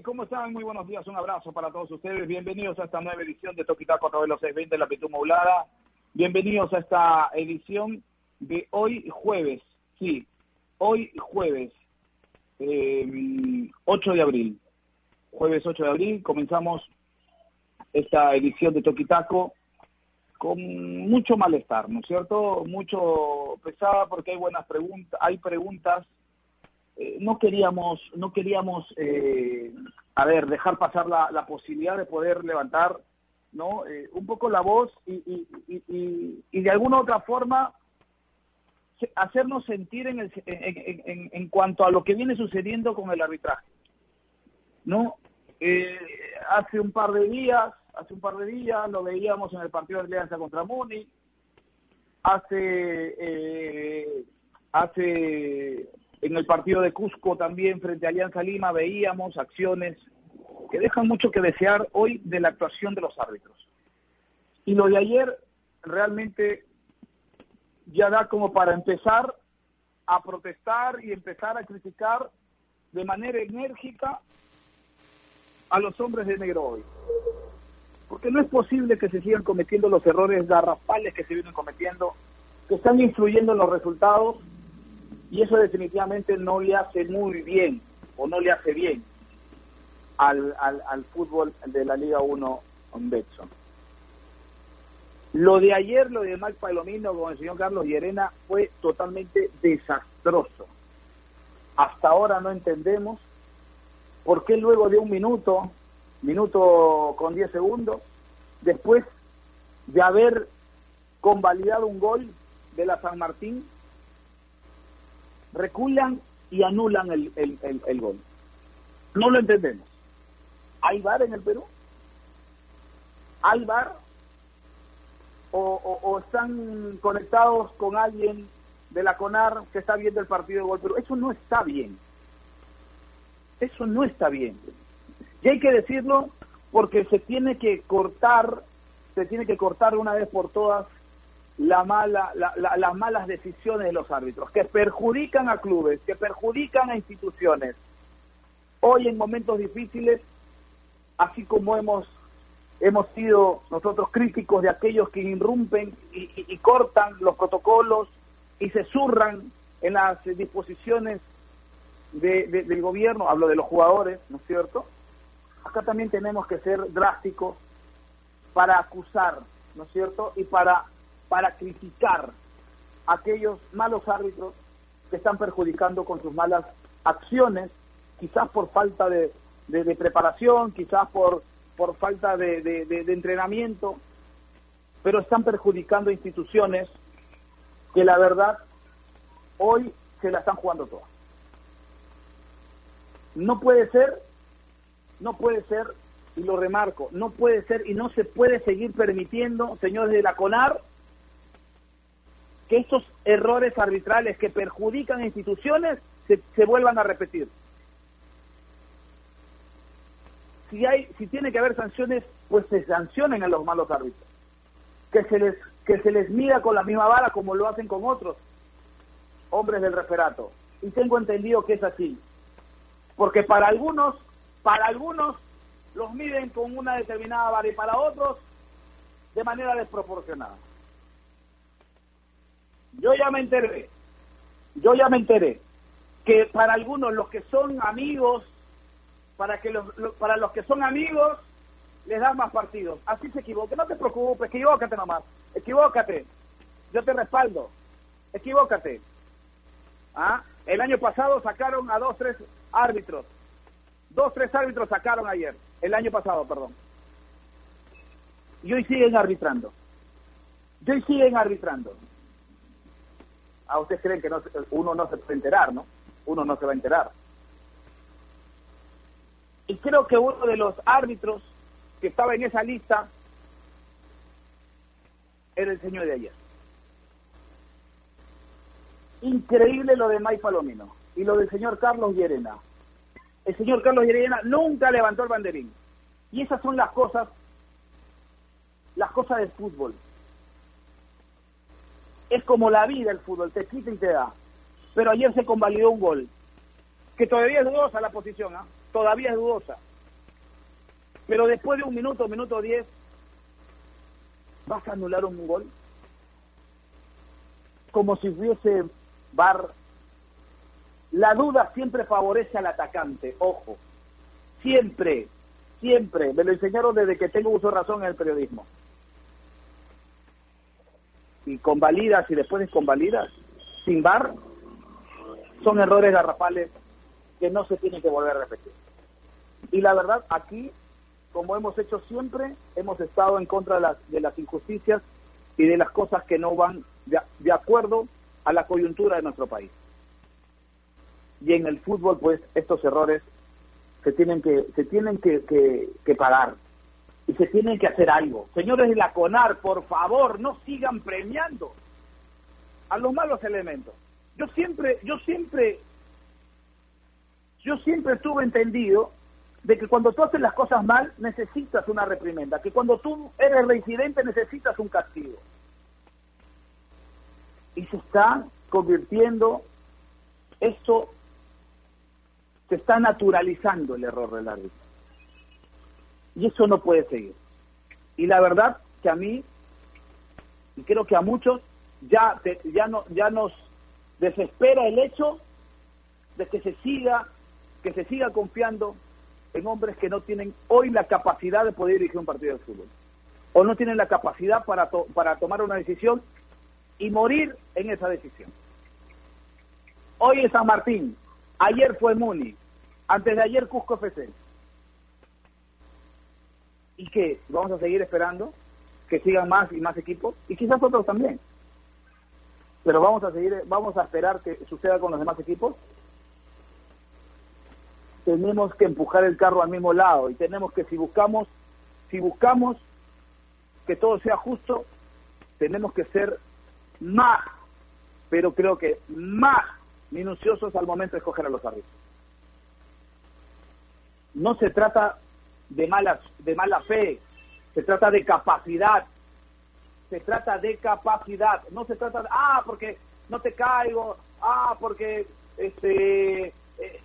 ¿Qué tal? ¿Cómo están? Muy buenos días. Un abrazo para todos ustedes. Bienvenidos a esta nueva edición de Toquitaco a través de los 620 de la Pitu Moulada. Bienvenidos a esta edición de hoy jueves. Sí, hoy jueves, eh, 8 de abril. Jueves 8 de abril comenzamos esta edición de Toquitaco con mucho malestar, ¿no es cierto? Mucho pesada porque hay buenas preguntas, hay preguntas. Eh, no queríamos, no queríamos, eh, a ver, dejar pasar la, la, posibilidad de poder levantar, ¿no? Eh, un poco la voz y, y, y, y, de alguna otra forma hacernos sentir en, el, en, en, en, cuanto a lo que viene sucediendo con el arbitraje, ¿no? Eh, hace un par de días, hace un par de días lo veíamos en el partido de Alianza contra Muni, hace, eh, hace en el partido de Cusco también frente a Alianza Lima veíamos acciones que dejan mucho que desear hoy de la actuación de los árbitros. Y lo de ayer realmente ya da como para empezar a protestar y empezar a criticar de manera enérgica a los hombres de negro hoy. Porque no es posible que se sigan cometiendo los errores garrafales que se vienen cometiendo, que están influyendo en los resultados, y eso definitivamente no le hace muy bien, o no le hace bien al, al, al fútbol de la Liga 1 en Betson. Lo de ayer, lo de Mike Palomino con el señor Carlos Llerena fue totalmente desastroso. Hasta ahora no entendemos por qué luego de un minuto, minuto con 10 segundos, después de haber convalidado un gol de la San Martín, reculan y anulan el, el, el, el gol. No lo entendemos. ¿Hay VAR en el Perú? ¿Hay VAR? O, o, o, están conectados con alguien de la CONAR que está viendo el partido de gol, pero eso no está bien. Eso no está bien. Y hay que decirlo porque se tiene que cortar, se tiene que cortar una vez por todas la mala, la, la, las malas decisiones de los árbitros, que perjudican a clubes, que perjudican a instituciones. Hoy en momentos difíciles, así como hemos hemos sido nosotros críticos de aquellos que irrumpen y, y, cortan los protocolos y se zurran en las disposiciones de, del gobierno, hablo de los jugadores, ¿no es cierto? Acá también tenemos que ser drásticos para acusar, ¿no es cierto? Y para, para criticar a aquellos malos árbitros que están perjudicando con sus malas acciones, quizás por falta de, de, preparación, quizás por por falta de, de, entrenamiento, pero están perjudicando instituciones que la verdad hoy se la están jugando todas. No puede ser, no puede ser, y lo remarco, no puede ser y no se puede seguir permitiendo, señores de la CONAR, que estos errores arbitrales que perjudican instituciones se, se vuelvan a repetir si hay, si tiene que haber sanciones, pues se sancionen a los malos árbitros. Que se les, que se les mida con la misma vara como lo hacen con otros hombres del referato. Y tengo entendido que es así. Porque para algunos, para algunos los miden con una determinada vara y para otros de manera desproporcionada. Yo ya me enteré, yo ya me enteré que para algunos los que son amigos para que los, para los que son amigos les dan más partidos. Así se equivoque, no te preocupes, equivócate nomás, equivócate, yo te respaldo, equivócate. ¿Ah? El año pasado sacaron a dos, tres árbitros, dos, tres árbitros sacaron ayer, el año pasado, perdón. Y hoy siguen arbitrando. Y hoy siguen arbitrando. A ah, ustedes creen que no, uno no se puede enterar, ¿no? Uno no se va a enterar. Y creo que uno de los árbitros que estaba en esa lista era el señor de ayer. Increíble lo de May Palomino y lo del señor Carlos Llerena. El señor Carlos Llerena nunca levantó el banderín. Y esas son las cosas las cosas del fútbol. Es como la vida el fútbol, te quita y te da. Pero ayer se convalidó un gol, que todavía es dudosa la posición, ¿ah? todavía es dudosa. Pero después de un minuto, minuto diez, ¿vas a anular un gol? Como si hubiese bar. La duda siempre favorece al atacante, ojo. Siempre, siempre. Me lo enseñaron desde que tengo uso razón en el periodismo. Y convalidas y después desconvalidas, sin bar, son errores garrafales que no se tienen que volver a repetir. Y la verdad, aquí como hemos hecho siempre, hemos estado en contra de las, de las injusticias y de las cosas que no van de, acuerdo a la coyuntura de nuestro país. Y en el fútbol, pues, estos errores se tienen que, se tienen que, que, pagar y se tienen que hacer algo. Señores de la CONAR, por favor, no sigan premiando a los malos elementos. Yo siempre, yo siempre, yo siempre estuve entendido de que cuando tú haces las cosas mal necesitas una reprimenda, que cuando tú eres reincidente necesitas un castigo. Y se está convirtiendo, esto se está naturalizando el error del árbitro. Y eso no puede seguir. Y la verdad que a mí, y creo que a muchos, ya, ya, no, ya nos desespera el hecho de que se siga, que se siga confiando en hombres que no tienen hoy la capacidad de poder dirigir un partido de fútbol. O no tienen la capacidad para, para tomar una decisión y morir en esa decisión. Hoy es San Martín, ayer fue Muni, antes de ayer Cusco FC. ¿Y qué? ¿Vamos a seguir esperando que sigan más y más equipos? Y quizás otros también. Pero vamos a seguir, vamos a esperar que suceda con los demás equipos tenemos que empujar el carro al mismo lado y tenemos que si buscamos si buscamos que todo sea justo tenemos que ser más pero creo que más minuciosos al momento de escoger a los árbitros no se trata de mala de mala fe se trata de capacidad se trata de capacidad no se trata de ah porque no te caigo ah porque este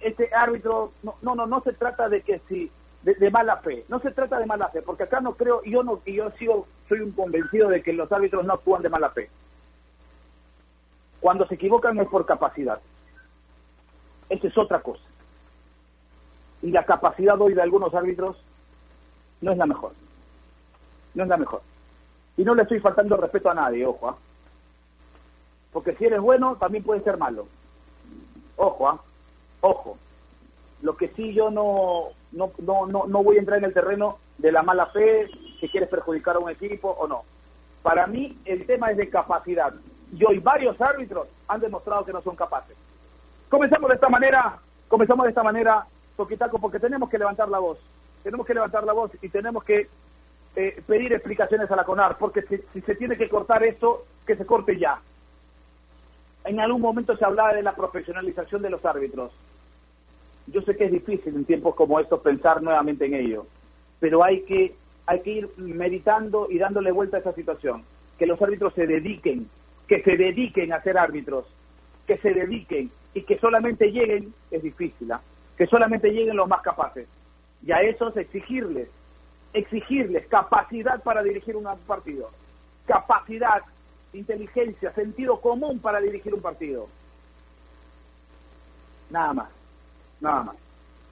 este árbitro, no, no, no, no se trata de que si, de, mala fe, no se trata de mala fe, porque acá no creo, yo no, y yo sigo, soy un convencido de que los árbitros no actúan de mala fe. Cuando se equivocan es por capacidad. Esa es otra cosa. Y la capacidad hoy de algunos árbitros no es la mejor. No es la mejor. Y no le estoy faltando respeto a nadie, ojo. ¿ah? Porque si eres bueno, también puedes ser malo. Ojo, ¿ah? Ojo, lo que sí yo no, no, no, no, voy a entrar en el terreno de la mala fe, si quieres perjudicar a un equipo o no. Para mí el tema es de capacidad. Y hoy varios árbitros han demostrado que no son capaces. Comenzamos de esta manera, comenzamos de esta manera, Toquitaco, porque tenemos que levantar la voz. Tenemos que levantar la voz y tenemos que eh, pedir explicaciones a la CONAR, porque si, se tiene que cortar esto, que se corte ya. En algún momento se hablaba de la profesionalización de los árbitros yo sé que es difícil en tiempos como estos pensar nuevamente en ello, pero hay que, hay que ir meditando y dándole vuelta a esa situación. Que los árbitros se dediquen, que se dediquen a ser árbitros, que se dediquen y que solamente lleguen, es difícil, ¿ah? que solamente lleguen los más capaces. Y a esos exigirles, exigirles capacidad para dirigir un partido, capacidad, inteligencia, sentido común para dirigir un partido. Nada más. Nada más.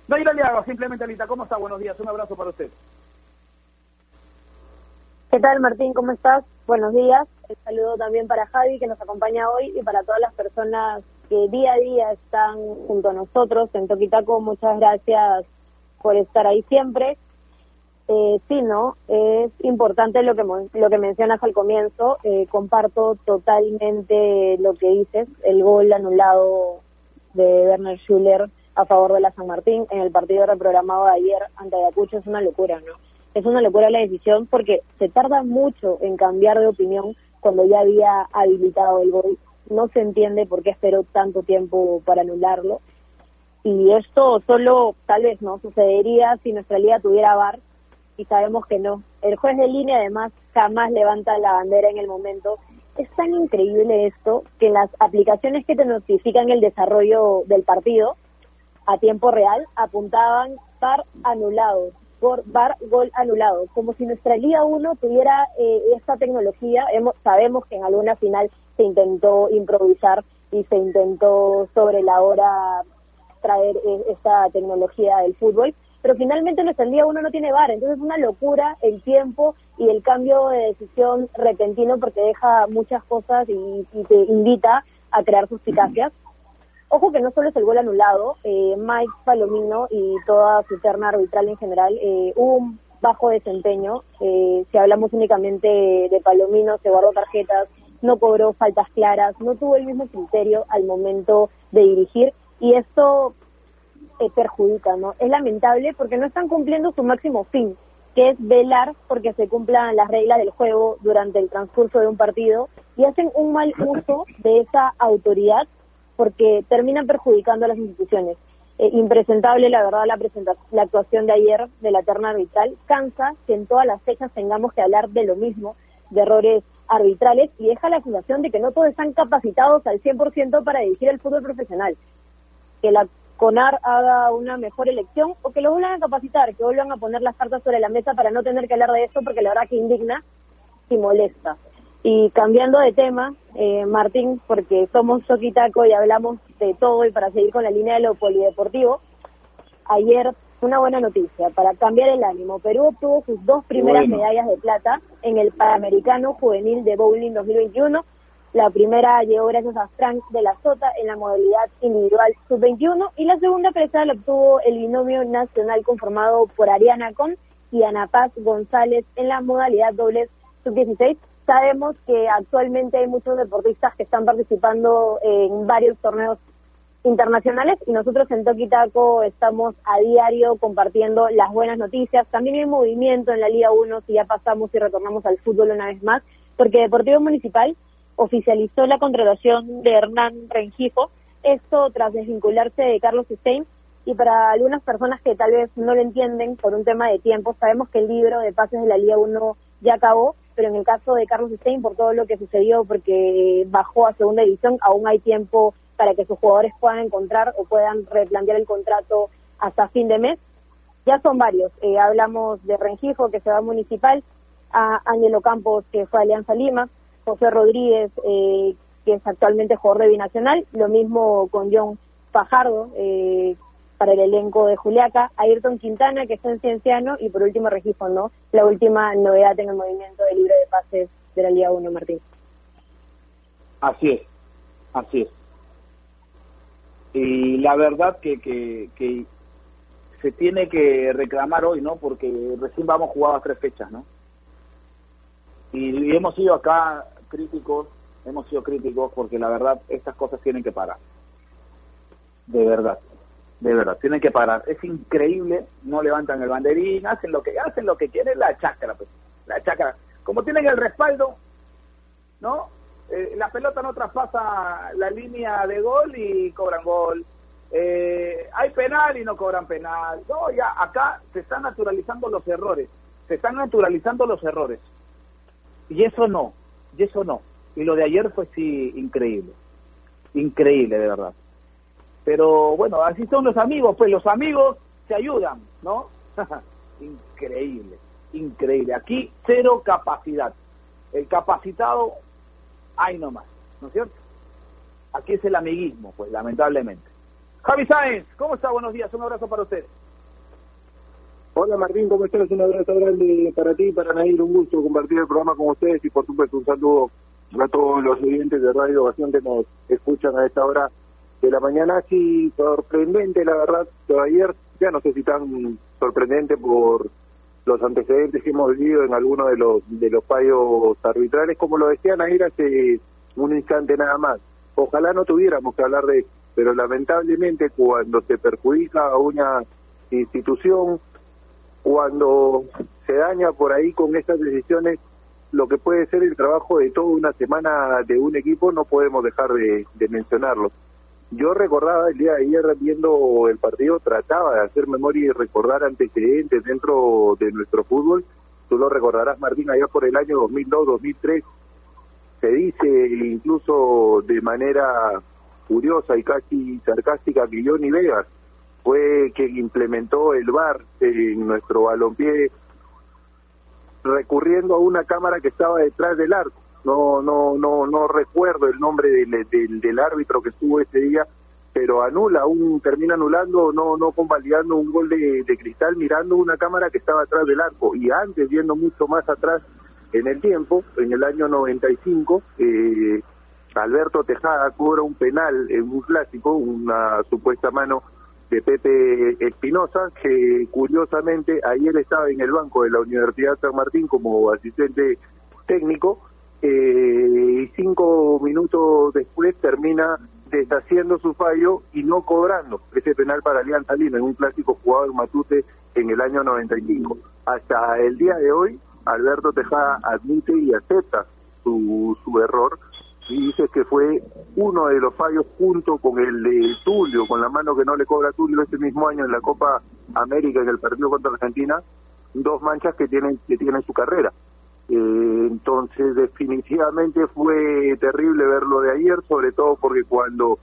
No ir simplemente Alita, ¿cómo está? Buenos días, un abrazo para usted. ¿Qué tal Martín? ¿Cómo estás? Buenos días. El saludo también para Javi que nos acompaña hoy y para todas las personas que día a día están junto a nosotros en Toquitaco. Muchas gracias por estar ahí siempre. Eh, sí, ¿no? Es importante lo que, lo que mencionas al comienzo. Eh, comparto totalmente lo que dices. El gol anulado de Werner Schuller a favor de la San Martín en el partido reprogramado de ayer ante Ayacucho es una locura, ¿no? Es una locura la decisión porque se tarda mucho en cambiar de opinión cuando ya había habilitado el gol. No se entiende por qué esperó tanto tiempo para anularlo. Y esto solo tal vez no sucedería si nuestra liga tuviera VAR y sabemos que no. El juez de línea además jamás levanta la bandera en el momento. Es tan increíble esto que las aplicaciones que te notifican el desarrollo del partido a tiempo real apuntaban par anulado, por bar gol anulado, como si nuestra Liga 1 tuviera eh, esta tecnología. Hemos, sabemos que en alguna final se intentó improvisar y se intentó sobre la hora traer eh, esta tecnología del fútbol, pero finalmente nuestra Liga 1 no tiene bar, entonces es una locura el tiempo y el cambio de decisión repentino porque deja muchas cosas y, te invita a crear suspicacias. Ojo que no solo es el gol anulado, eh, Mike Palomino y toda su terna arbitral en general, eh, hubo un bajo desempeño. Eh, si hablamos únicamente de Palomino, se guardó tarjetas, no cobró faltas claras, no tuvo el mismo criterio al momento de dirigir y esto eh, perjudica, ¿no? Es lamentable porque no están cumpliendo su máximo fin, que es velar porque se cumplan las reglas del juego durante el transcurso de un partido y hacen un mal uso de esa autoridad porque terminan perjudicando a las instituciones. Eh, impresentable, la verdad, la, la actuación de ayer de la terna arbitral. Cansa que en todas las fechas tengamos que hablar de lo mismo, de errores arbitrales, y deja la sensación de que no todos están capacitados al 100% para dirigir el fútbol profesional. Que la CONAR haga una mejor elección o que lo vuelvan a capacitar, que vuelvan a poner las cartas sobre la mesa para no tener que hablar de esto, porque la verdad que indigna y molesta. Y cambiando de tema, eh, Martín, porque somos Soquitaco y hablamos de todo y para seguir con la línea de lo polideportivo, ayer una buena noticia para cambiar el ánimo. Perú obtuvo sus dos primeras medallas de plata en el Panamericano Juvenil de Bowling 2021. La primera llegó gracias a Frank de la Sota en la modalidad individual sub-21 y la segunda presa la obtuvo el binomio nacional conformado por Ariana Con y Ana Paz González en la modalidad dobles sub-16 Sabemos que actualmente hay muchos deportistas que están participando en varios torneos internacionales y nosotros en Toquitaco estamos a diario compartiendo las buenas noticias. También hay movimiento en la Liga 1 si ya pasamos y retornamos al fútbol una vez más, porque Deportivo Municipal oficializó la contratación de Hernán Rengifo, esto tras desvincularse de Carlos Stein y para algunas personas que tal vez no lo entienden por un tema de tiempo, sabemos que el libro de pases de la Liga 1 ya acabó, pero en el caso de Carlos Stein, por todo lo que sucedió, porque bajó a segunda división, aún hay tiempo para que sus jugadores puedan encontrar o puedan replantear el contrato hasta fin de mes. Ya son varios. Eh, hablamos de Rengifo, que se va a Municipal, a Ángelo Campos, que fue a Alianza Lima, José Rodríguez, eh, que es actualmente jugador de Binacional, lo mismo con John Fajardo, eh, para el elenco de Juliaca, Ayrton Quintana, que está en Cienciano, y por último Registro, ¿no? La última novedad en el movimiento de libre de pases de la Liga 1, Martín. Así es, así es. Y la verdad que, que, se tiene que reclamar hoy, ¿no? Porque recién vamos jugadas tres fechas, ¿no? Y, hemos sido acá críticos, hemos sido críticos porque la verdad estas cosas tienen que parar. De verdad de verdad, tienen que parar. Es increíble, no levantan el banderín, hacen lo que hacen lo que quieren, la chacra, pues, la chacra. Como tienen el respaldo, ¿no? Eh, la pelota no traspasa la línea de gol y cobran gol. Eh, hay penal y no cobran penal. No, ya acá se están naturalizando los errores, se están naturalizando los errores. Y eso no, y eso no. Y lo de ayer fue sí increíble, increíble de verdad. Pero bueno, así son los amigos, pues los amigos se ayudan, ¿no? increíble, increíble. Aquí cero capacidad. El capacitado, hay nomás, ¿no es cierto? Aquí es el amiguismo, pues lamentablemente. Javi Sáenz, ¿cómo está? Buenos días, un abrazo para usted. Hola Martín, ¿cómo estás? Un abrazo grande para ti y para Nair, un gusto compartir el programa con ustedes y por supuesto un saludo a todos los oyentes de Radio Ovación que nos escuchan a esta hora de la mañana sí sorprendente, la verdad, de ayer, ya no sé si tan sorprendente por los antecedentes que hemos vivido en algunos de los de los fallos arbitrales, como lo decían ayer hace un instante nada más. Ojalá no tuviéramos que hablar de eso, pero lamentablemente cuando se perjudica a una institución, cuando se daña por ahí con estas decisiones, lo que puede ser el trabajo de toda una semana de un equipo, no podemos dejar de, mencionarlo. Yo recordaba el día de ayer viendo el partido, trataba de hacer memoria y recordar antecedentes dentro de nuestro fútbol, tú lo recordarás, Martín, allá por el año 2002, 2003, se dice incluso de manera curiosa y casi sarcástica que Johnny Vegas fue quien implementó el VAR en nuestro balompié recurriendo a una cámara que estaba detrás del arco. No, no, no, no recuerdo el nombre del, del, árbitro que estuvo ese día, pero anula, un, termina anulando, no, no convalidando un gol de, de cristal mirando una cámara que estaba atrás del arco. Y antes, viendo mucho más atrás en el tiempo, en el año 95, eh, Alberto Tejada cobra un penal en un clásico, una supuesta mano de Pepe Espinosa, que curiosamente ayer estaba en el banco de la Universidad San Martín como asistente técnico, eh, y cinco minutos después termina deshaciendo su fallo y no cobrando ese penal para Alianza Lima en un clásico jugado en Matute en el año 95. Hasta el día de hoy, Alberto Tejada admite y acepta su, su error y dice que fue uno de los fallos junto con el de Tulio, con la mano que no le cobra Tulio ese mismo año en la Copa América en el partido contra Argentina, dos manchas que tienen que tienen su carrera. Eh, entonces definitivamente fue terrible verlo de ayer, sobre todo porque cuando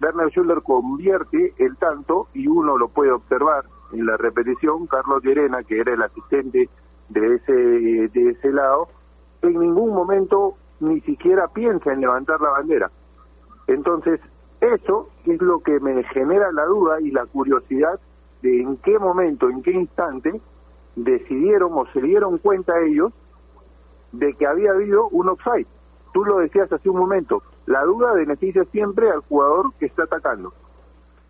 Werner Schuller convierte el tanto y uno lo puede observar en la repetición, Carlos Llerena, que era el asistente de ese de ese lado, en ningún momento ni siquiera piensa en levantar la bandera. Entonces, eso es lo que me genera la duda y la curiosidad de en qué momento, en qué instante decidieron o se dieron cuenta ellos de que había habido un offside. Tú lo decías hace un momento, la duda beneficia siempre al jugador que está atacando.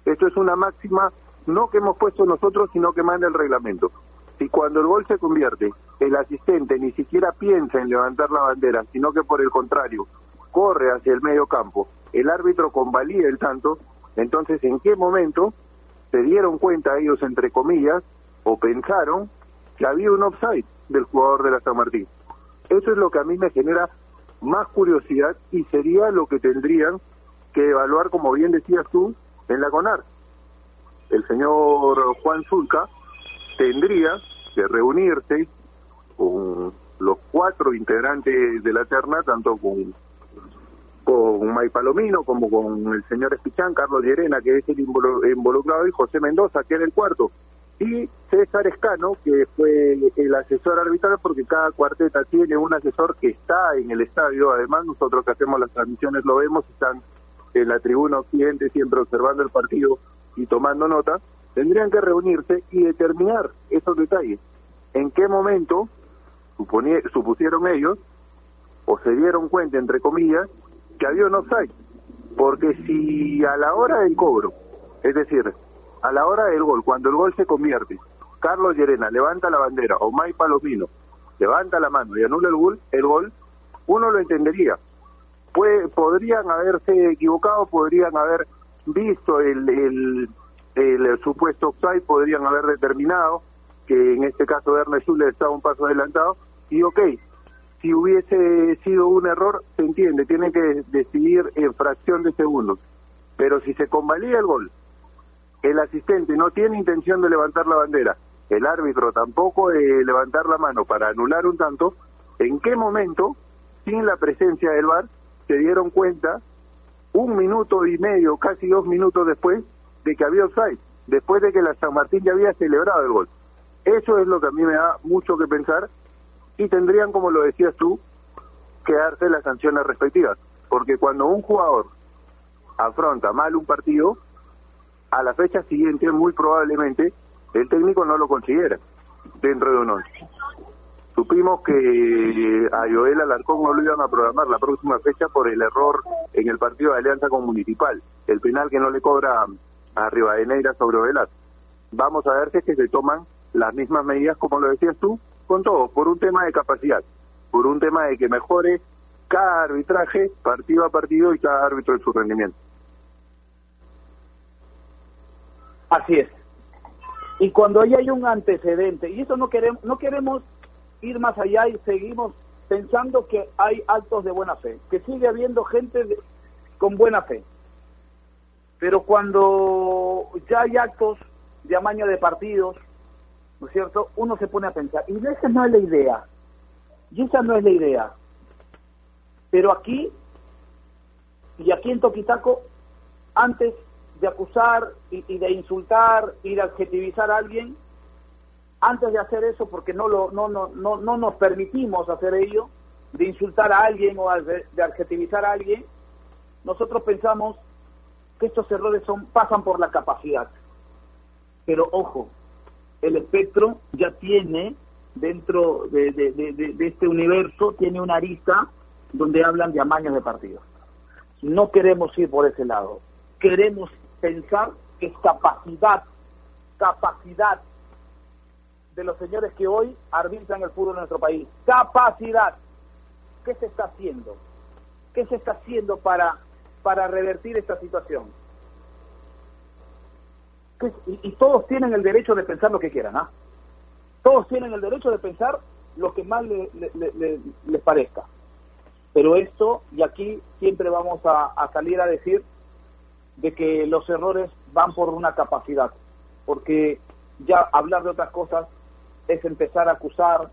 Esto es una máxima no que hemos puesto nosotros, sino que manda el reglamento. Si cuando el gol se convierte, el asistente ni siquiera piensa en levantar la bandera, sino que por el contrario, corre hacia el medio campo, el árbitro convalida el tanto, entonces ¿en qué momento se dieron cuenta ellos, entre comillas, o pensaron que había un offside del jugador de la San Martín? Eso es lo que a mí me genera más curiosidad y sería lo que tendrían que evaluar, como bien decías tú, en la CONAR. El señor Juan Zulca tendría que reunirse con los cuatro integrantes de la terna, tanto con con May Palomino, como con el señor Espichán, Carlos Llerena, que es el involucrado, y José Mendoza, que era el cuarto. Y César Escano, que fue el asesor arbitral, porque cada cuarteta tiene un asesor que está en el estadio. Además, nosotros que hacemos las transmisiones lo vemos, están en la tribuna occidente siempre observando el partido y tomando nota tendrían que reunirse y determinar esos detalles. ¿En qué momento supusieron ellos o se dieron cuenta, entre comillas, que había un offside? Porque si a la hora del cobro, es decir, a la hora del gol, cuando el gol se convierte, Carlos Llerena levanta la bandera o May Palomino levanta la mano y anula el gol, el gol uno lo entendería. Puede, podrían haberse equivocado, podrían haber visto el, el, el supuesto offside podrían haber determinado que en este caso Ernest Schuller estaba un paso adelantado y ok, si hubiese sido un error, se entiende, tienen que decidir en fracción de segundos. Pero si se convalida el gol, el asistente no tiene intención de levantar la bandera, el árbitro tampoco de levantar la mano para anular un tanto, ¿en qué momento, sin la presencia del VAR, se dieron cuenta un minuto y medio, casi dos minutos después, de que había offside, después de que la San Martín ya había celebrado el gol. Eso es lo que a mí me da mucho que pensar y tendrían, como lo decías tú, que darse las sanciones respectivas. Porque cuando un jugador afronta mal un partido, a la fecha siguiente muy probablemente el técnico no lo considera dentro de un once. Supimos que a Joel Alarcón no lo iban a programar la próxima fecha por el error en el partido de Alianza con Municipal, el penal que no le cobra a Rivadeneira sobre Velas. Vamos a ver si es que se toman las mismas medidas, como lo decías tú, con todo, por un tema de capacidad, por un tema de que mejore cada arbitraje partido a partido y cada árbitro en su rendimiento. Así es. Y cuando ahí hay un antecedente, y eso no queremos, no queremos ir más allá y seguimos pensando que hay actos de buena fe, que sigue habiendo gente con buena fe. Pero cuando ya hay actos de amaño de partidos, ¿no es cierto? Uno se pone a pensar, y esa no es la idea, y esa no es la idea. Pero aquí, y aquí en Toquitaco, antes de acusar y, de insultar y de adjetivizar a alguien, antes de hacer eso, porque no, lo, no, no, no, no nos permitimos hacer ello, de insultar a alguien o de adjetivizar a alguien, nosotros pensamos que estos errores son pasan por la capacidad. Pero ojo, el espectro ya tiene dentro de, este universo, tiene una arista donde hablan de amaños de partidos. No queremos ir por ese lado. Queremos pensar que es capacidad, capacidad de los señores que hoy arbitran el fútbol en nuestro país. Capacidad. ¿Qué se está haciendo? ¿Qué se está haciendo para, para revertir esta situación? Y, todos tienen el derecho de pensar lo que quieran, ¿ah? Todos tienen el derecho de pensar lo que más les parezca. Pero esto, y aquí siempre vamos a, salir a decir de que los errores van por una capacidad, porque ya hablar de otras cosas es empezar a acusar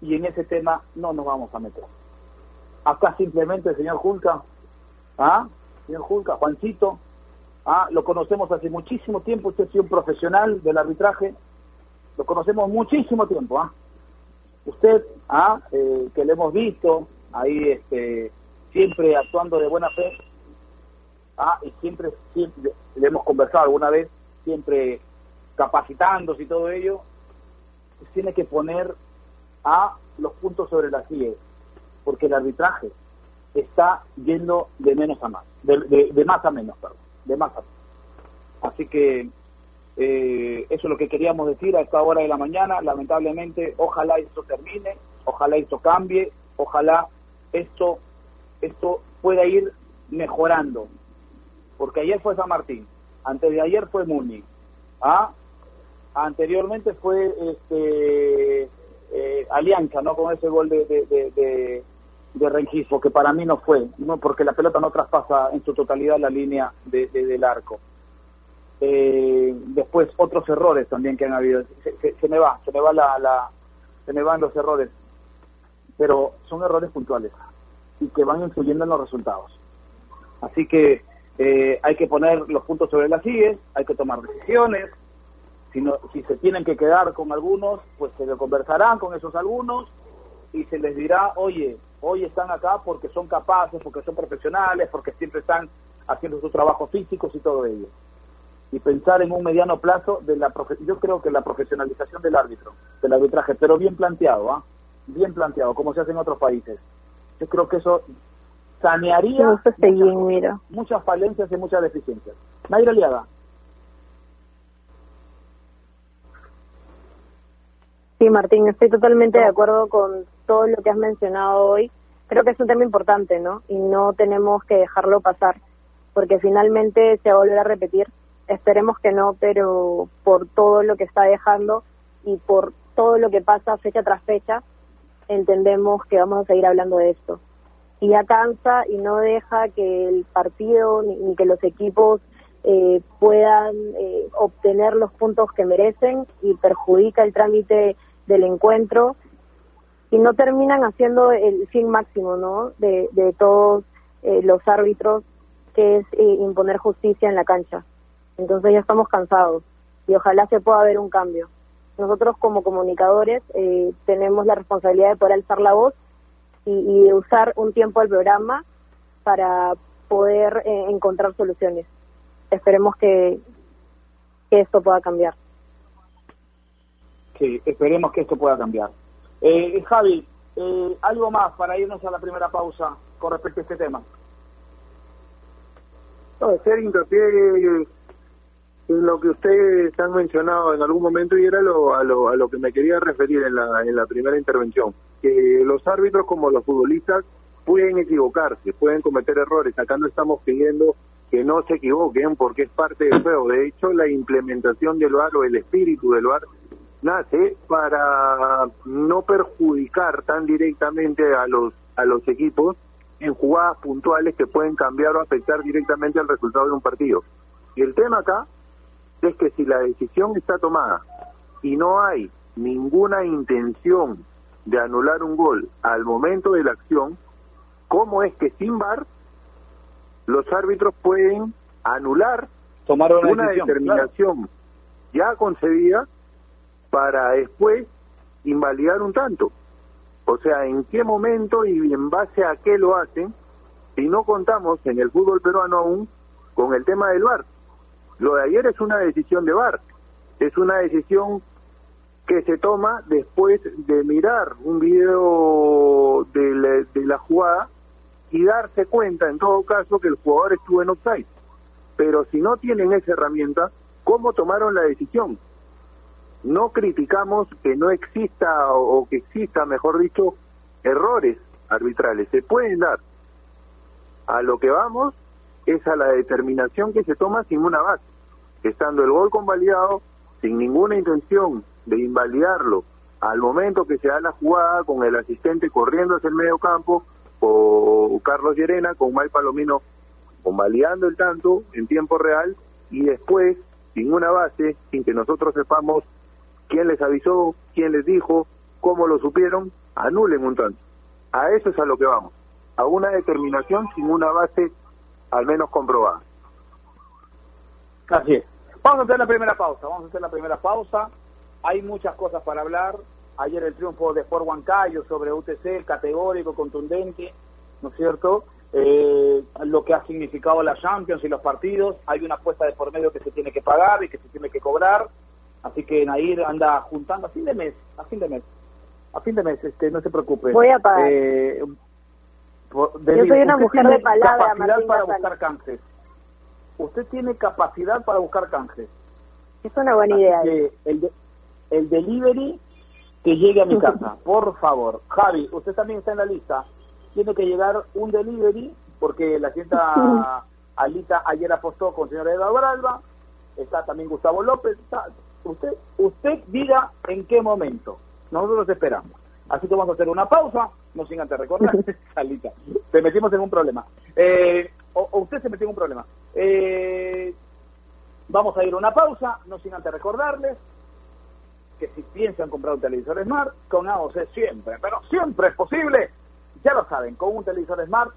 y en ese tema no nos vamos a meter. Acá simplemente, señor Julca, ¿ah? Señor Julca, Juancito, ¿ah? lo conocemos hace muchísimo tiempo, usted es un profesional del arbitraje, lo conocemos muchísimo tiempo, ¿ah? Usted, ¿ah? Eh, que le hemos visto ahí este, siempre actuando de buena fe, ¿ah? y siempre, siempre le hemos conversado alguna vez, siempre capacitándose y todo ello, tiene que poner a los puntos sobre las IE, porque el arbitraje está yendo de menos a más, de, más a menos, perdón, de menos. Así que eh, eso es lo que queríamos decir a esta hora de la mañana. Lamentablemente, ojalá esto termine, ojalá esto cambie, ojalá esto, esto pueda ir mejorando. Porque ayer fue San Martín, antes de ayer fue Muni, ¿ah? anteriormente fue este eh, Alianza, ¿no? Con ese gol de, de, de, de, Rengifo, que para mí no fue, no porque la pelota no traspasa en su totalidad la línea de, del arco. Eh, después otros errores también que han habido. Se, me va, se me va la, la, se me van los errores, pero son errores puntuales y que van influyendo en los resultados. Así que eh, hay que poner los puntos sobre las sillas, hay que tomar decisiones, si, si se tienen que quedar con algunos, pues se lo conversarán con esos algunos y se les dirá, oye, hoy están acá porque son capaces, porque son profesionales, porque siempre están haciendo sus trabajos físicos y todo ello. Y pensar en un mediano plazo de la yo creo que la profesionalización del árbitro, del arbitraje, pero bien planteado, ¿ah? bien planteado, como se hace en otros países. Yo creo que eso sanearía muchas, muchas, falencias y muchas deficiencias. Naira Aliaga. Sí, Martín, estoy totalmente de acuerdo con todo lo que has mencionado hoy. Creo que es un tema importante, ¿no? Y no tenemos que dejarlo pasar, porque finalmente se va a volver a repetir. Esperemos que no, pero por todo lo que está dejando y por todo lo que pasa fecha tras fecha, entendemos que vamos a seguir hablando de esto. Y ya cansa y no deja que el partido ni, que los equipos eh, puedan eh, obtener los puntos que merecen y perjudica el trámite del encuentro y no terminan haciendo el fin máximo ¿no? de, todos eh, los árbitros, que es eh, imponer justicia en la cancha. Entonces ya estamos cansados y ojalá se pueda ver un cambio. Nosotros como comunicadores eh, tenemos la responsabilidad de poder alzar la voz y, usar un tiempo del programa para poder encontrar soluciones. Esperemos que esto pueda cambiar. Sí, esperemos que esto pueda cambiar. Eh, Javi, eh, algo más para irnos a la primera pausa con respecto a este tema. No, hacer hincapié en lo que ustedes han mencionado en algún momento y era lo, a, lo, a lo que me quería referir en la, en la primera intervención, que los árbitros como los futbolistas pueden equivocarse, pueden cometer errores. Acá no estamos pidiendo que no se equivoquen porque es parte del juego. De hecho, la implementación del VAR o el espíritu del VAR nace para no perjudicar tan directamente a los a los equipos en jugadas puntuales que pueden cambiar o afectar directamente al resultado de un partido. Y el tema acá es que si la decisión está tomada y no hay ninguna intención de anular un gol al momento de la acción, ¿cómo es que sin VAR los árbitros pueden anular una, determinación ya concedida para después invalidar un tanto? O sea, ¿en qué momento y en base a qué lo hacen si no contamos en el fútbol peruano aún con el tema del VAR? Lo de ayer es una decisión de VAR, es una decisión que se toma después de mirar un video de la, jugada y darse cuenta, en todo caso, que el jugador estuvo en offside. Pero si no tienen esa herramienta, ¿cómo tomaron la decisión? No criticamos que no exista o, que exista, mejor dicho, errores arbitrales. Se pueden dar. A lo que vamos es a la determinación que se toma sin una base. Estando el gol convalidado, sin ninguna intención de invalidarlo al momento que se da la jugada con el asistente corriendo hacia el medio campo o Carlos Llerena con May Palomino convalidando el tanto en tiempo real y después sin una base, sin que nosotros sepamos quién les avisó, quién les dijo, cómo lo supieron, anulen un tanto. A eso es a lo que vamos, a una determinación sin una base al menos comprobada. Así es. Vamos a hacer la primera pausa, vamos a hacer la primera pausa. Hay muchas cosas para hablar. Ayer el triunfo de Sport Huancayo sobre UTC, categórico, contundente, ¿no es cierto? Eh, lo que ha significado la Champions y los partidos. Hay una apuesta de por medio que se tiene que pagar y que se tiene que cobrar. Así que Nair anda juntando a fin de mes, a fin de mes, a fin de mes, este, no se preocupe. Voy a pagar. Eh, Yo soy una mujer de palabra, capacidad para buscar canjes. Usted tiene capacidad para buscar canjes. Es una buena idea. el, el delivery que llegue a mi casa, por favor. Javi, usted también está en la lista. Tiene que llegar un delivery, porque la tienda Alita ayer apostó con el señor Eduardo Alba, está también Gustavo López. Usted, usted diga en qué momento. Nosotros esperamos. Así que vamos a hacer una pausa, no sin antes recordar, Alita, te metimos en un problema. Eh, o, usted se metió en un problema. Eh, vamos a ir a una pausa, no sin antes recordarles que si piensan comprar un televisor Smart, con AOC siempre, pero siempre es posible. Ya lo saben, con un televisor Smart,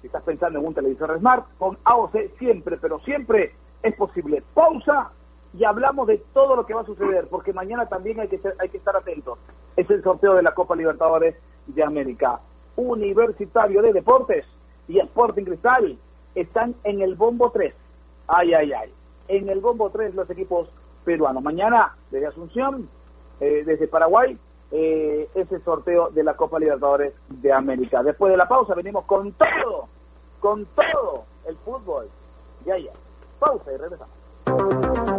si estás pensando en un televisor Smart, con AOC siempre, pero siempre es posible. Pausa y hablamos de todo lo que va a suceder, porque mañana también hay que, hay que estar atentos. Es el sorteo de la Copa Libertadores de América. Universitario de Deportes y Sporting Cristal están en el bombo 3. Ay, ay, ay. En el bombo 3 los equipos peruanos. Mañana, desde Asunción, eh, desde Paraguay eh, ese sorteo de la Copa Libertadores de América. Después de la pausa venimos con todo, con todo el fútbol. Ya, ya. Pausa y regresamos.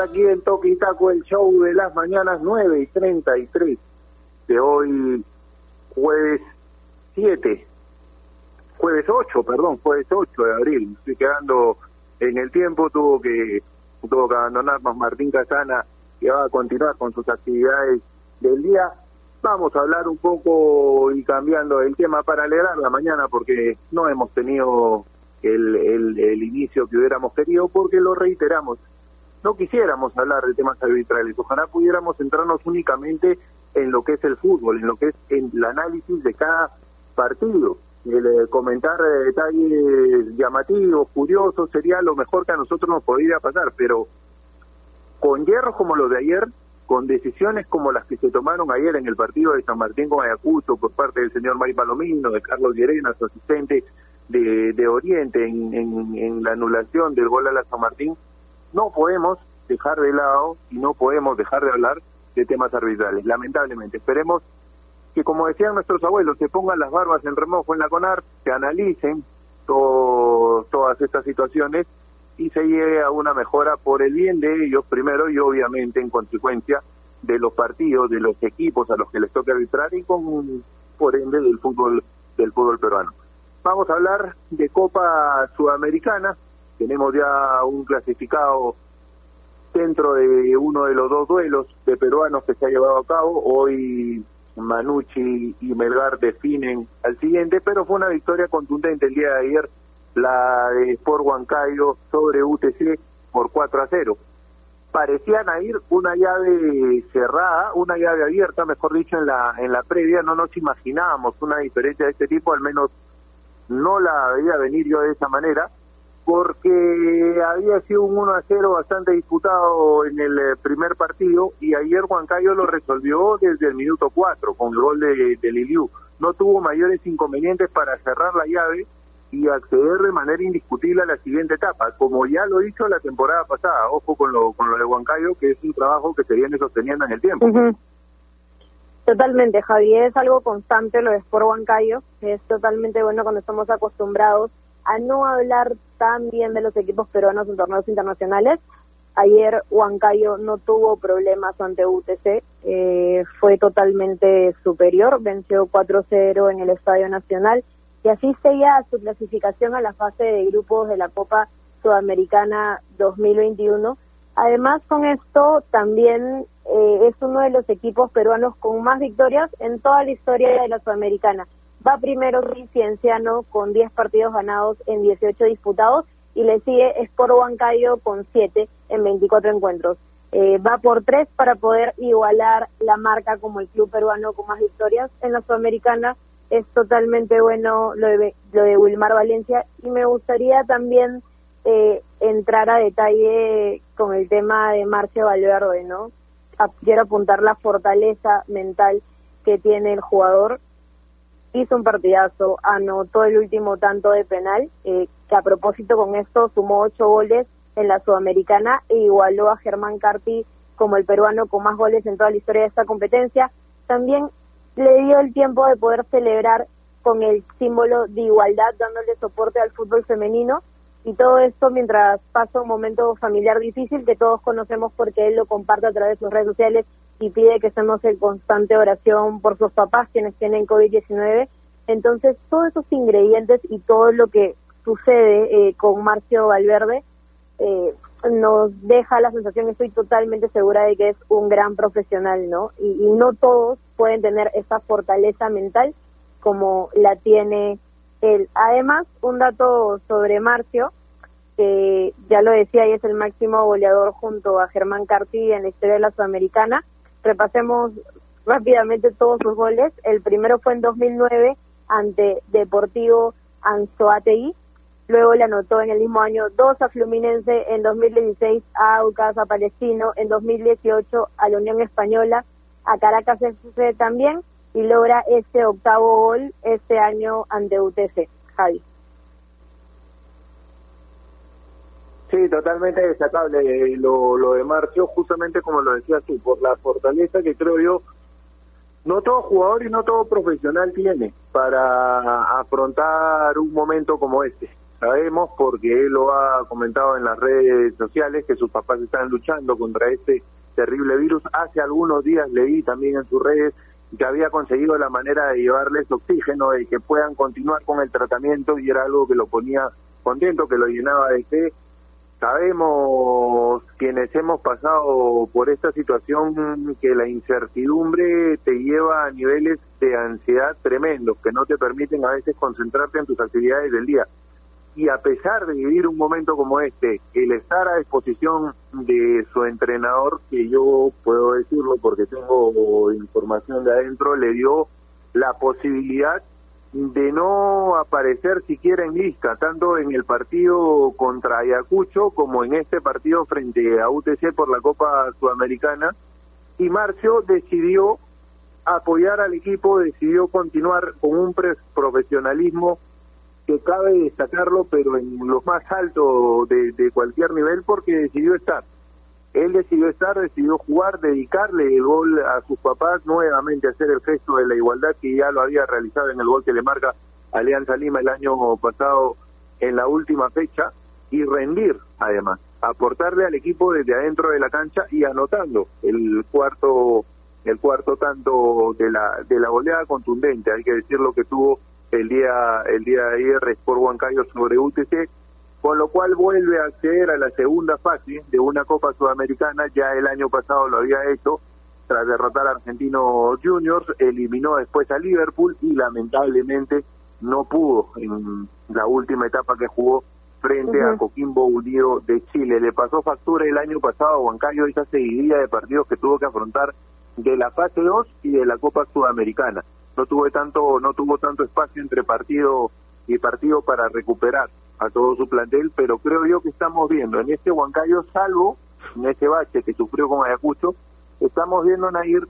Aquí en Toque y Taco, el show de las mañanas 9 y 33 de hoy, jueves 7, jueves 8, perdón, jueves 8 de abril. Estoy quedando en el tiempo, tuvo que, tuvo que abandonarnos Martín Casana, que va a continuar con sus actividades del día. Vamos a hablar un poco y cambiando el tema para alegrar la mañana porque no hemos tenido el, inicio que hubiéramos querido porque lo reiteramos. No quisiéramos hablar de temas arbitrales, ojalá pudiéramos centrarnos únicamente en lo que es el fútbol, en lo que es el análisis de cada partido. El, eh, comentar eh, detalles llamativos, curiosos, sería lo mejor que a nosotros nos podría pasar, pero con hierros como los de ayer, con decisiones como las que se tomaron ayer en el partido de San Martín con Ayacucho por parte del señor Mari Palomino, de Carlos Llerena, su asistente, de, Oriente en, en, la anulación del gol a la San Martín, no podemos dejar de lado y no podemos dejar de hablar de temas arbitrales, lamentablemente. Esperemos que, como decían nuestros abuelos, se pongan las barbas en remojo en la CONAR, se analicen todas estas situaciones y se llegue a una mejora por el bien de ellos primero y obviamente en consecuencia de los partidos, de los equipos a los que les toca arbitrar y con por ende del fútbol del fútbol peruano. Vamos a hablar de Copa Sudamericana. Tenemos ya un clasificado dentro de uno de los dos duelos de peruanos que se ha llevado a cabo. Hoy Manucci y Melgar definen al siguiente, pero fue una victoria contundente el día de ayer, la de Sport Huancayo sobre UTC por 4 a 0. Parecían ir una llave cerrada, una llave abierta, mejor dicho, en la, en la previa. No nos imaginábamos una diferencia de este tipo, al menos no la veía venir yo de esa manera, porque había sido un 1 a 0 bastante disputado en el eh, primer partido y ayer Juan Cayo lo resolvió desde el minuto 4 con el gol de, de Liliu. No tuvo mayores inconvenientes para cerrar la llave y acceder de manera indiscutible a la siguiente etapa, como ya lo he dicho la temporada pasada, ojo con lo, con lo de Huancayo, que es un trabajo que se viene sosteniendo en el tiempo. Totalmente, Javi, es algo constante lo de Sport Huancayo, es totalmente bueno cuando estamos acostumbrados a no hablar tan bien de los equipos peruanos en torneos internacionales. Ayer Huancayo no tuvo problemas ante UTC, eh, fue totalmente superior, venció 4-0 en el Estadio Nacional y así seguía su clasificación a la fase de grupos de la Copa Sudamericana 2021. Además, con esto también eh, es uno de los equipos peruanos con más victorias en toda la historia de la Sudamericana. Va primero Cienciano con 10 partidos ganados en 18 disputados y le sigue Sport Huancayo con 7 en 24 encuentros. Eh, va por 3 para poder igualar la marca como el club peruano con más victorias en la Sudamericana. Es totalmente bueno lo de, lo de Wilmar Valencia y me gustaría también eh, entrar a detalle con el tema de Marcio Valverde, ¿no? quiero apuntar la fortaleza mental que tiene el jugador. Hizo un partidazo, anotó el último tanto de penal, eh, que a propósito con esto sumó ocho goles en la Sudamericana e igualó a Germán Carti como el peruano con más goles en toda la historia de esta competencia. También le dio el tiempo de poder celebrar con el símbolo de igualdad, dándole soporte al fútbol femenino y todo esto mientras pasa un momento familiar difícil que todos conocemos porque él lo comparte a través de sus redes sociales y pide que estemos en constante oración por sus papás quienes tienen COVID-19. Entonces, todos esos ingredientes y todo lo que sucede eh, con Marcio Valverde eh, nos deja la sensación, estoy totalmente segura de que es un gran profesional, ¿no? Y, y no todos pueden tener esa fortaleza mental como la tiene Además, un dato sobre Marcio, que ya lo decía y es el máximo goleador junto a Germán Carti en la historia de la Sudamericana. Repasemos rápidamente todos sus goles. El primero fue en 2009 ante Deportivo Anzoategui. Luego le anotó en el mismo año dos a Fluminense, en 2016 a Aucas, a Palestino, en 2018 a la Unión Española, a Caracas FC también y logra este octavo gol este año ante UTC. Javi. Sí, totalmente destacable lo, lo de Marcio, justamente como lo decías tú, por la fortaleza que creo yo no todo jugador y no todo profesional tiene para afrontar un momento como este. Sabemos, porque él lo ha comentado en las redes sociales, que sus papás están luchando contra este terrible virus. Hace algunos días leí también en sus redes que había conseguido la manera de llevarles oxígeno y que puedan continuar con el tratamiento y era algo que lo ponía contento, que lo llenaba de fe. Sabemos quienes hemos pasado por esta situación que la incertidumbre te lleva a niveles de ansiedad tremendos que no te permiten a veces concentrarte en tus actividades del día. Y a pesar de vivir un momento como este, el estar a disposición de su entrenador, que yo puedo decirlo porque tengo información de adentro, le dio la posibilidad de no aparecer siquiera en lista, tanto en el partido contra Ayacucho como en este partido frente a UTC por la Copa Sudamericana. Y Marcio decidió apoyar al equipo, decidió continuar con un profesionalismo que cabe destacarlo, pero en lo más alto de, de cualquier nivel, porque decidió estar. Él decidió estar, decidió jugar, dedicarle el gol a sus papás, nuevamente hacer el gesto de la igualdad que ya lo había realizado en el gol que le marca Alianza Lima el año pasado en la última fecha, y rendir además, aportarle al equipo desde adentro de la cancha y anotando el cuarto el cuarto tanto de la de la goleada contundente, hay que decir lo que tuvo el día el día de ayer Sport Huancayo sobre UTC, con lo cual vuelve a acceder a la segunda fase de una Copa Sudamericana, ya el año pasado lo había hecho. Tras derrotar a Argentinos Juniors, eliminó después a Liverpool y lamentablemente no pudo en la última etapa que jugó frente a Coquimbo Unido de Chile. Le pasó factura el año pasado a Huancayo esa seguidilla de partidos que tuvo que afrontar de la fase 2 y de la Copa Sudamericana. No tuvo tanto no tuvo tanto espacio entre partido y partido para recuperar a todo su plantel, pero creo yo que estamos viendo en este Huancayo, salvo en ese bache que sufrió con Ayacucho, estamos viendo, Nair,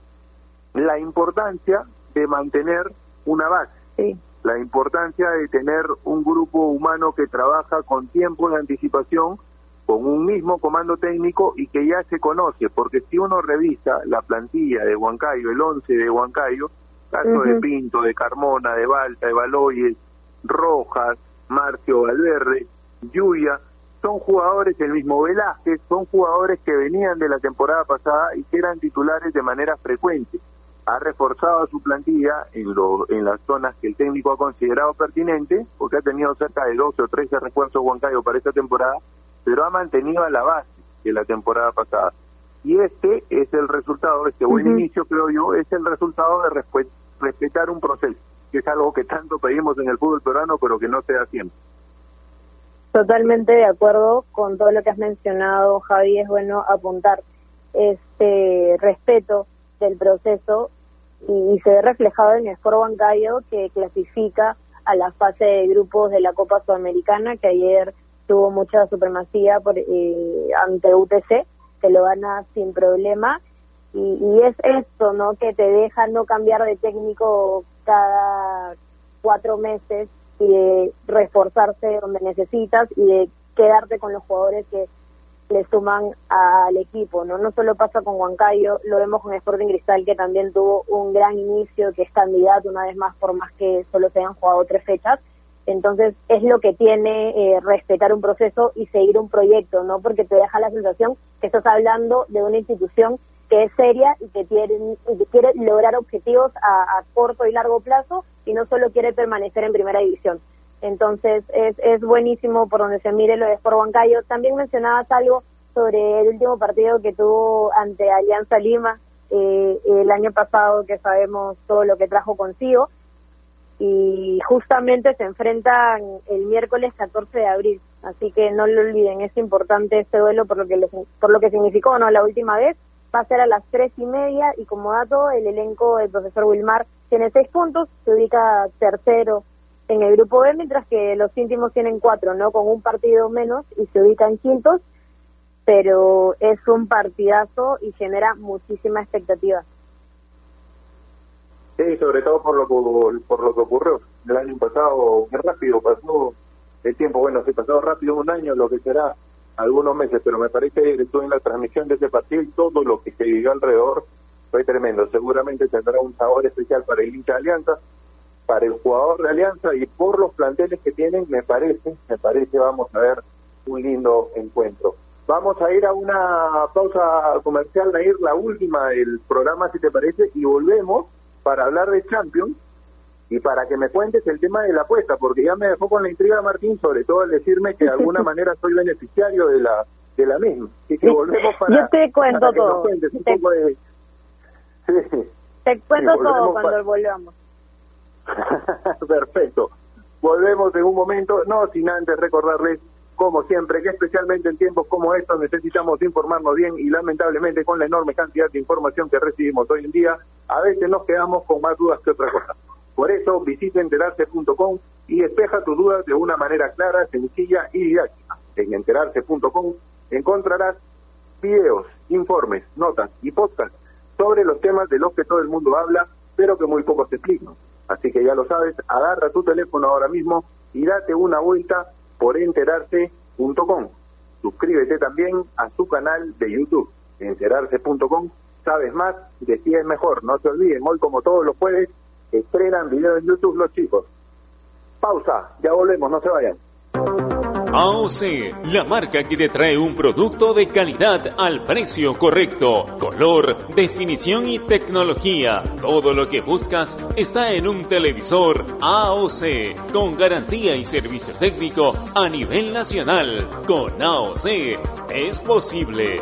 la importancia de mantener una base, la importancia de tener un grupo humano que trabaja con tiempo de anticipación, con un mismo comando técnico y que ya se conoce, porque si uno revisa la plantilla de Huancayo, el 11 de Huancayo, caso de Pinto, de Carmona, de Balta, de Baloyes, Rojas, Marcio Valverde, Yuya, son jugadores, el mismo Velázquez, son jugadores que venían de la temporada pasada y que eran titulares de manera frecuente. Ha reforzado su plantilla en, lo, en las zonas que el técnico ha considerado pertinente, porque ha tenido cerca de 12 o 13 refuerzos Huancayo para esta temporada, pero ha mantenido a la base de la temporada pasada. Y este es el resultado, este buen inicio creo yo, es el resultado de respetar un proceso, que es algo que tanto pedimos en el fútbol peruano, pero que no se da siempre. Totalmente de acuerdo con todo lo que has mencionado, Javi. Es bueno apuntar este respeto del proceso y, se ve reflejado en el Sport Bancayo que clasifica a la fase de grupos de la Copa Sudamericana, que ayer tuvo mucha supremacía por, eh, ante UTC, que lo gana sin problema y, es esto, ¿no? Que te deja no cambiar de técnico cada cuatro meses y de reforzarse donde necesitas y de quedarte con los jugadores que le suman al equipo, ¿no? No solo pasa con Huancayo, lo vemos con Sporting Cristal que también tuvo un gran inicio, que es candidato una vez más por más que solo se hayan jugado tres fechas. Entonces es lo que tiene eh, respetar un proceso y seguir un proyecto, ¿no? Porque te deja la sensación que estás hablando de una institución que es seria y que, quiere lograr objetivos a, corto y largo plazo y no solo quiere permanecer en primera división. Entonces es, es buenísimo por donde se mire lo de Sport Huancayo. También mencionabas algo sobre el último partido que tuvo ante Alianza Lima eh, el año pasado, que sabemos todo lo que trajo consigo. Y justamente se enfrentan el miércoles 14 de abril. Así que no lo olviden, es importante este duelo por lo que, por lo que significó no la última vez va a ser a las tres y media y como dato el elenco del profesor Wilmar tiene seis puntos, se ubica tercero en el grupo B, mientras que los íntimos tienen cuatro, ¿no? Con un partido menos y se ubican quintos, pero es un partidazo y genera muchísima expectativa. Sí, sobre todo por lo, por, lo que ocurrió el año pasado, qué rápido pasó el tiempo, bueno, se pasó rápido un año, lo que será algunos meses, pero me parece que en la transmisión de ese partido y todo lo que se vivió alrededor fue tremendo. Seguramente tendrá un sabor especial para el hincha de Alianza, para el jugador de Alianza y por los planteles que tienen, me parece, me parece vamos a ver un lindo encuentro. Vamos a ir a una pausa comercial, ir la última del programa, si te parece, y volvemos para hablar de Champions y para que me cuentes el tema de la apuesta, porque ya me dejó con la intriga Martín, sobre todo al decirme que de alguna manera soy beneficiario de la de la misma. Así que volvemos para, Yo te cuento todo. un te, poco de... te cuento todo cuando volvamos. Perfecto. Volvemos en un momento, no sin antes recordarles, como siempre, que especialmente en tiempos como estos necesitamos informarnos bien y lamentablemente con la enorme cantidad de información que recibimos hoy en día, a veces nos quedamos con más dudas que otra cosa. Por eso visita enterarse.com y despeja tus dudas de una manera clara, sencilla y didáctica. En enterarse.com encontrarás videos, informes, notas y podcasts sobre los temas de los que todo el mundo habla, pero que muy pocos explican. Así que ya lo sabes, agarra tu teléfono ahora mismo y date una vuelta por enterarse.com. Suscríbete también a su canal de YouTube, enterarse.com. Sabes más, decides mejor. No se olviden, hoy como todos los jueves, estrenan videos en YouTube los chicos. Pausa, ya volvemos, no se vayan. AOC, la marca que te trae un producto de calidad al precio correcto. Color, definición y tecnología. Todo lo que buscas está en un televisor AOC, con garantía y servicio técnico a nivel nacional. Con AOC es posible.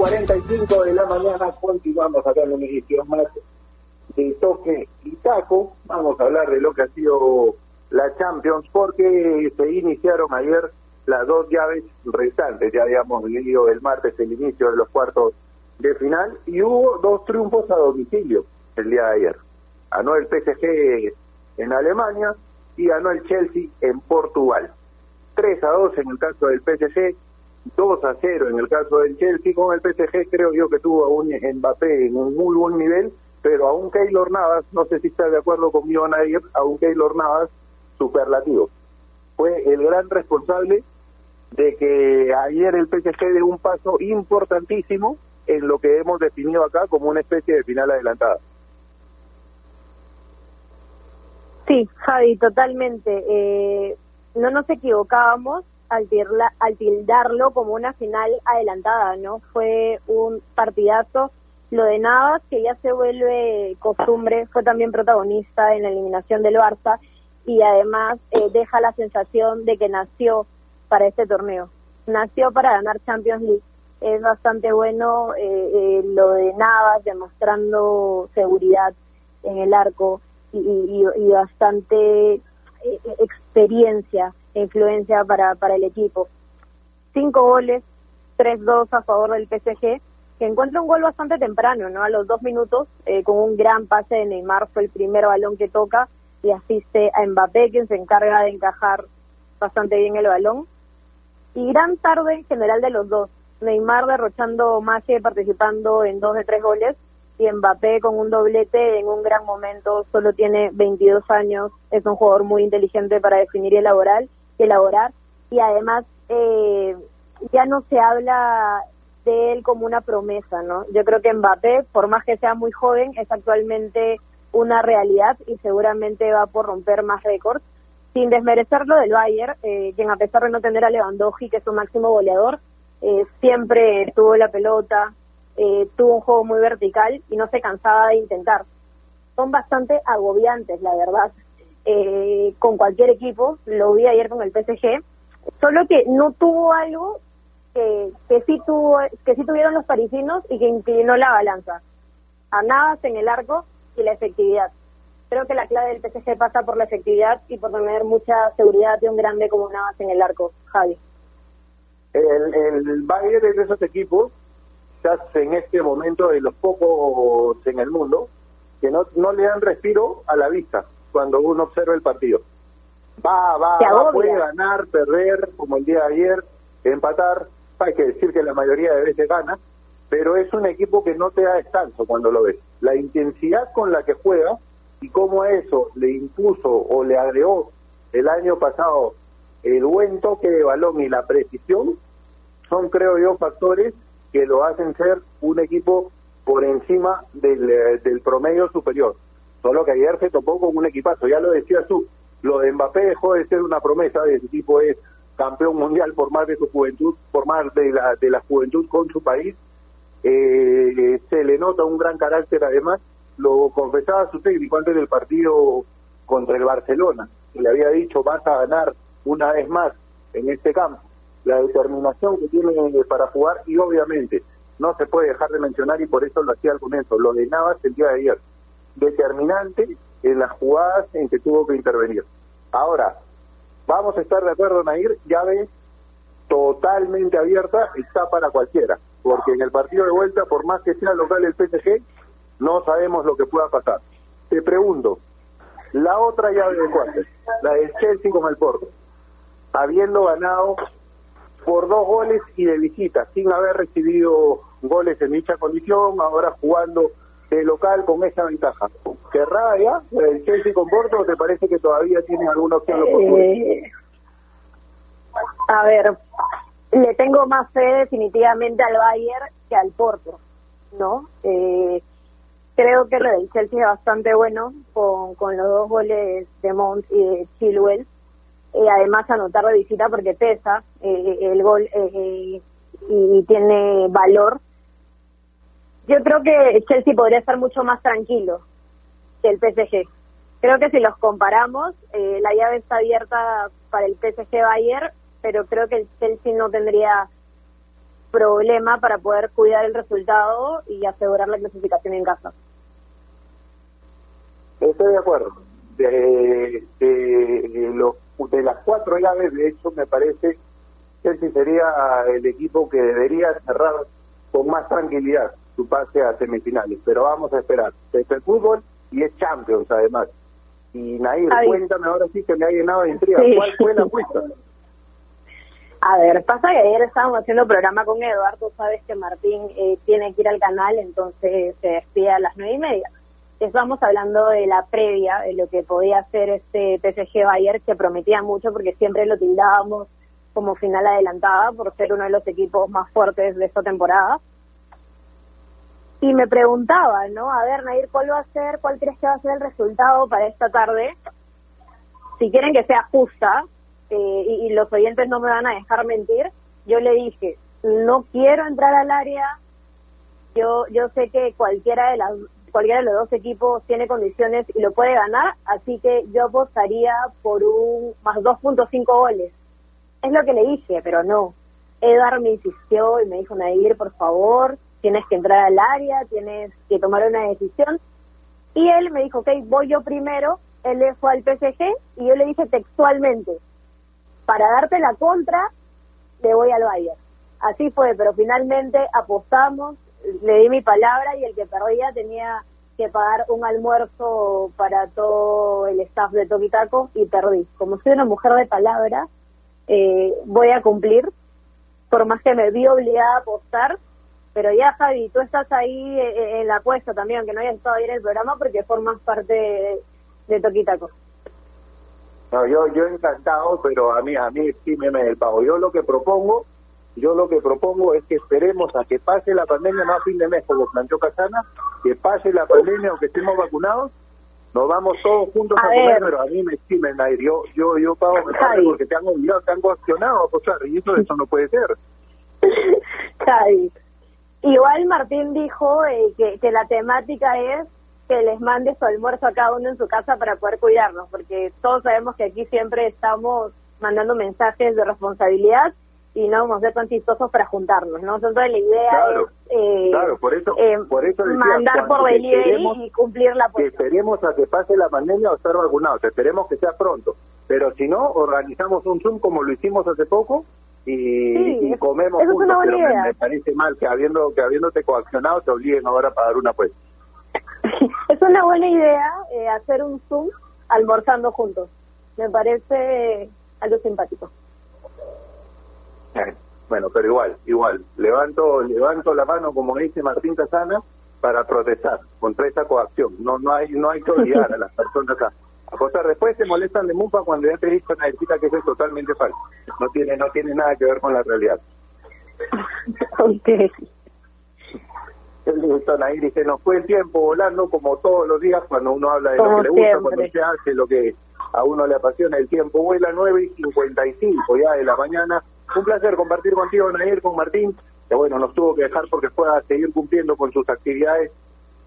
45 de la mañana continuamos acá en la emisión más de toque y taco. Vamos a hablar de lo que ha sido la Champions porque se iniciaron ayer las dos llaves restantes. Ya habíamos vivido el martes el inicio de los cuartos de final y hubo dos triunfos a domicilio el día de ayer. Ganó el PSG en Alemania y ganó el Chelsea en Portugal. 3 a 2 en el caso del PSG, 2 a 0 en el caso del Chelsea. Con el PSG creo yo que tuvo a un Mbappé en un muy buen nivel pero a Keylor Navas, no sé si está de acuerdo conmigo nadie, a un Keylor Navas superlativo. Fue el gran responsable de que ayer el PSG dio un paso importantísimo en lo que hemos definido acá como una especie de final adelantada. Sí, Javi, totalmente. Eh, no nos equivocábamos al, al tildarlo como una final adelantada, ¿no? Fue un partidazo lo de Navas, que ya se vuelve costumbre, fue también protagonista en la eliminación del Barça y además eh, deja la sensación de que nació para este torneo. Nació para ganar Champions League. Es bastante bueno eh, eh, lo de Navas, demostrando seguridad en el arco y, y, bastante experiencia e influencia para, para el equipo. Cinco goles, 3-2 a favor del PSG que encuentra un gol bastante temprano, ¿no? A los dos minutos, eh, con un gran pase de Neymar, fue el primer balón que toca y asiste a Mbappé, quien se encarga de encajar bastante bien el balón. Y gran tarde en general de los dos. Neymar derrochando magia participando en dos de tres goles y Mbappé con un doblete en un gran momento, solo tiene 22 años, es un jugador muy inteligente para definir y elaborar, elaborar y además eh, ya no se habla de él como una promesa, ¿no? Yo creo que Mbappé, por más que sea muy joven, es actualmente una realidad y seguramente va por romper más récords. Sin desmerecerlo del Bayern, eh, quien a pesar de no tener a Lewandowski, que es su máximo goleador, eh, siempre tuvo la pelota, eh, tuvo un juego muy vertical y no se cansaba de intentar. Son bastante agobiantes, la verdad, eh, con cualquier equipo. Lo vi ayer con el PSG, solo que no tuvo algo que, sí tuvo, que sí tuvieron los parisinos y que inclinó la balanza. A Navas en el arco y la efectividad. Creo que la clave del PSG pasa por la efectividad y por tener mucha seguridad de un grande como Navas en el arco, Javi. El, el Bayern es de esos equipos, quizás en este momento de los pocos en el mundo, que no, no le dan respiro a la vista cuando uno observa el partido. Va, va, va, puede ganar, perder, como el día de ayer, empatar. Hay que decir que la mayoría de veces gana, pero es un equipo que no te da descanso cuando lo ves. La intensidad con la que juega y cómo eso le impuso o le agregó el año pasado el buen toque de balón y la precisión, son, creo yo, factores que lo hacen ser un equipo por encima del, eh, del promedio superior. Solo que ayer se topó con un equipazo, ya lo decías tú, lo de Mbappé dejó de ser una promesa, de ese tipo es campeón mundial por más de su juventud, por más de la, de la juventud con su país, eh, se le nota un gran carácter además, lo confesaba su técnico antes del partido contra el Barcelona, que le había dicho vas a ganar una vez más en este campo, la determinación que tiene para jugar y obviamente no se puede dejar de mencionar y por eso lo hacía al comienzo, lo de Navas el día de ayer, determinante en las jugadas en que tuvo que intervenir. Ahora, vamos a estar de acuerdo, Nair, llave totalmente abierta está para cualquiera, porque en el partido de vuelta, por más que sea local el PSG, no sabemos lo que pueda pasar. Te pregunto, la otra llave de cuartos, la del Chelsea con el Porto, habiendo ganado por dos goles y de visita, sin haber recibido goles en dicha condición, ahora jugando de local con esa ventaja. ¿Querrá ya el Chelsea con Porto o te parece que todavía tiene alguna opción? Eh, a ver, le tengo más fe definitivamente al Bayern que al Porto, ¿no? Eh, creo que lo del Chelsea es bastante bueno con, con los dos goles de Mount y de Chilwell. Eh, además, anotar de visita porque pesa eh, el gol eh, y tiene valor. Yo creo que Chelsea podría estar mucho más tranquilo que el PSG. Creo que si los comparamos, eh, la llave está abierta para el PSG Bayern, pero creo que el Chelsea no tendría problema para poder cuidar el resultado y asegurar la clasificación en casa. Estoy de acuerdo. De, de, los, de las cuatro llaves, de hecho, me parece Chelsea sería el equipo que debería cerrar con más tranquilidad su pase a semifinales. Pero vamos a esperar. Es el fútbol y es Champions, además. Y Nair, Ay. cuéntame ahora sí que me ha llenado de intriga. Sí. ¿Cuál fue la apuesta? A ver, pasa que ayer estábamos haciendo programa con Eduardo, sabes que Martín eh, tiene que ir al canal, entonces se despide a las nueve y media. Estamos hablando de la previa, de lo que podía hacer este PSG Bayern, que prometía mucho porque siempre lo tildábamos como final adelantada por ser uno de los equipos más fuertes de esta temporada. Y me preguntaba, ¿no? A ver, Nair, ¿cuál va a ser, cuál crees que va a ser el resultado para esta tarde? Si quieren que sea justa, eh, y, y los oyentes no me van a dejar mentir, yo le dije, no quiero entrar al área, yo yo sé que cualquiera de las cualquiera de los dos equipos tiene condiciones y lo puede ganar, así que yo apostaría por un más 2.5 goles. Es lo que le dije, pero no. Edgar me insistió y me dijo, Nadir, por favor, tienes que entrar al área, tienes que tomar una decisión. Y él me dijo, ok, voy yo primero, él fue al PSG y yo le dije textualmente, para darte la contra, le voy al Bayern. Así fue, pero finalmente apostamos, le di mi palabra y el que perdía tenía que pagar un almuerzo para todo el staff de Tokitaco y perdí. Como soy una mujer de palabra, eh, voy a cumplir, por más que me vi obligada a apostar, pero ya Javi, tú estás ahí eh, en la apuesta también, aunque no hayas estado ahí en el programa porque formas parte de, de Tokitaco. No, yo, yo encantado, pero a mí, a mí sí me me el pago. Yo lo que propongo, yo lo que propongo es que esperemos a que pase la pandemia más fin de mes, como planteó Casana, que pase la pandemia o que estemos vacunados, nos vamos todos juntos a, A comer, ver. pero a mí me sí me yo, yo, yo pago Javi. porque te han obligado, te han coaccionado a apostar, y eso, eso no puede ser. Igual Martín dijo eh, que, que la temática es que les mande su almuerzo a cada uno en su casa para poder cuidarnos, porque todos sabemos que aquí siempre estamos mandando mensajes de responsabilidad y no vamos a ser tan chistosos para juntarnos, ¿no? Entonces la idea Claro, es eh, claro, por eso, eh, por eso decía, mandar por delivery y cumplir la que esperemos a que pase la pandemia o estar vacunados, esperemos que sea pronto. Pero si no, organizamos un Zoom como lo hicimos hace poco y, Sí, y comemos eso es juntos. una buena pero me- idea. Me, parece mal que habiendo que habiéndote coaccionado te obliguen ahora a pagar una pues. es una buena idea eh, hacer un Zoom almorzando juntos. Me parece algo simpático. Bueno, pero igual, igual, levanto levanto la mano como dice Martín Casana para protestar contra esta coacción. No no hay no hay que obligar a las personas a acostar. Después se molestan de mufa cuando ya te he dicho Naircita, que eso es totalmente falso. No tiene no tiene nada que ver con la realidad. ok. El listo, Nair, y se nos fue el tiempo volando como todos los días cuando uno habla de lo Como que le gusta, cuando se hace lo que a uno le apasiona. El tiempo vuela 9 y 55 ya de la mañana. Un placer compartir contigo, Nair, con Martín, que bueno, nos tuvo que dejar porque fue a seguir cumpliendo con sus actividades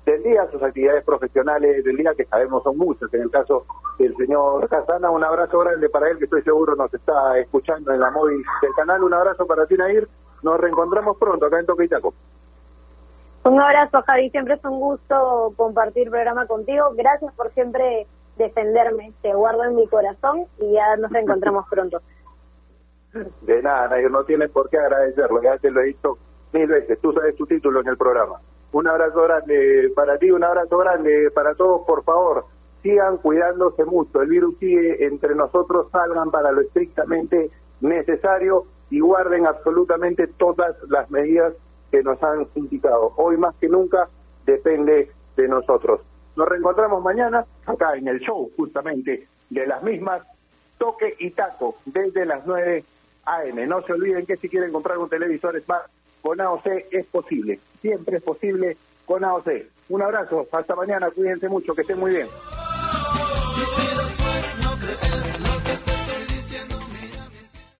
del día, sus actividades profesionales del día, que sabemos son muchas. En el caso del señor Casana, un abrazo grande para él, que estoy seguro nos está escuchando en la móvil del canal. Un abrazo para ti, Nair. Nos reencontramos pronto acá en Toque. Un abrazo, Javi. Siempre es un gusto compartir programa contigo. Gracias por siempre defenderme. Te guardo en mi corazón y ya nos reencontramos pronto. De nada, Nair, no tienes por qué agradecerlo, ya te lo he dicho mil veces, tú sabes tu título en el programa. Un abrazo grande para ti, un abrazo grande para todos, por favor, sigan cuidándose mucho, el virus sigue entre nosotros, salgan para lo estrictamente necesario y guarden absolutamente todas las medidas que nos han indicado. Hoy más que nunca depende de nosotros. Nos reencontramos mañana acá en el show justamente de las mismas Toque y Taco desde las 9 AM. No se olviden que si quieren comprar un televisor Smart con AOC es posible. Siempre es posible con AOC. Un abrazo. Hasta mañana. Cuídense mucho. Que estén muy bien.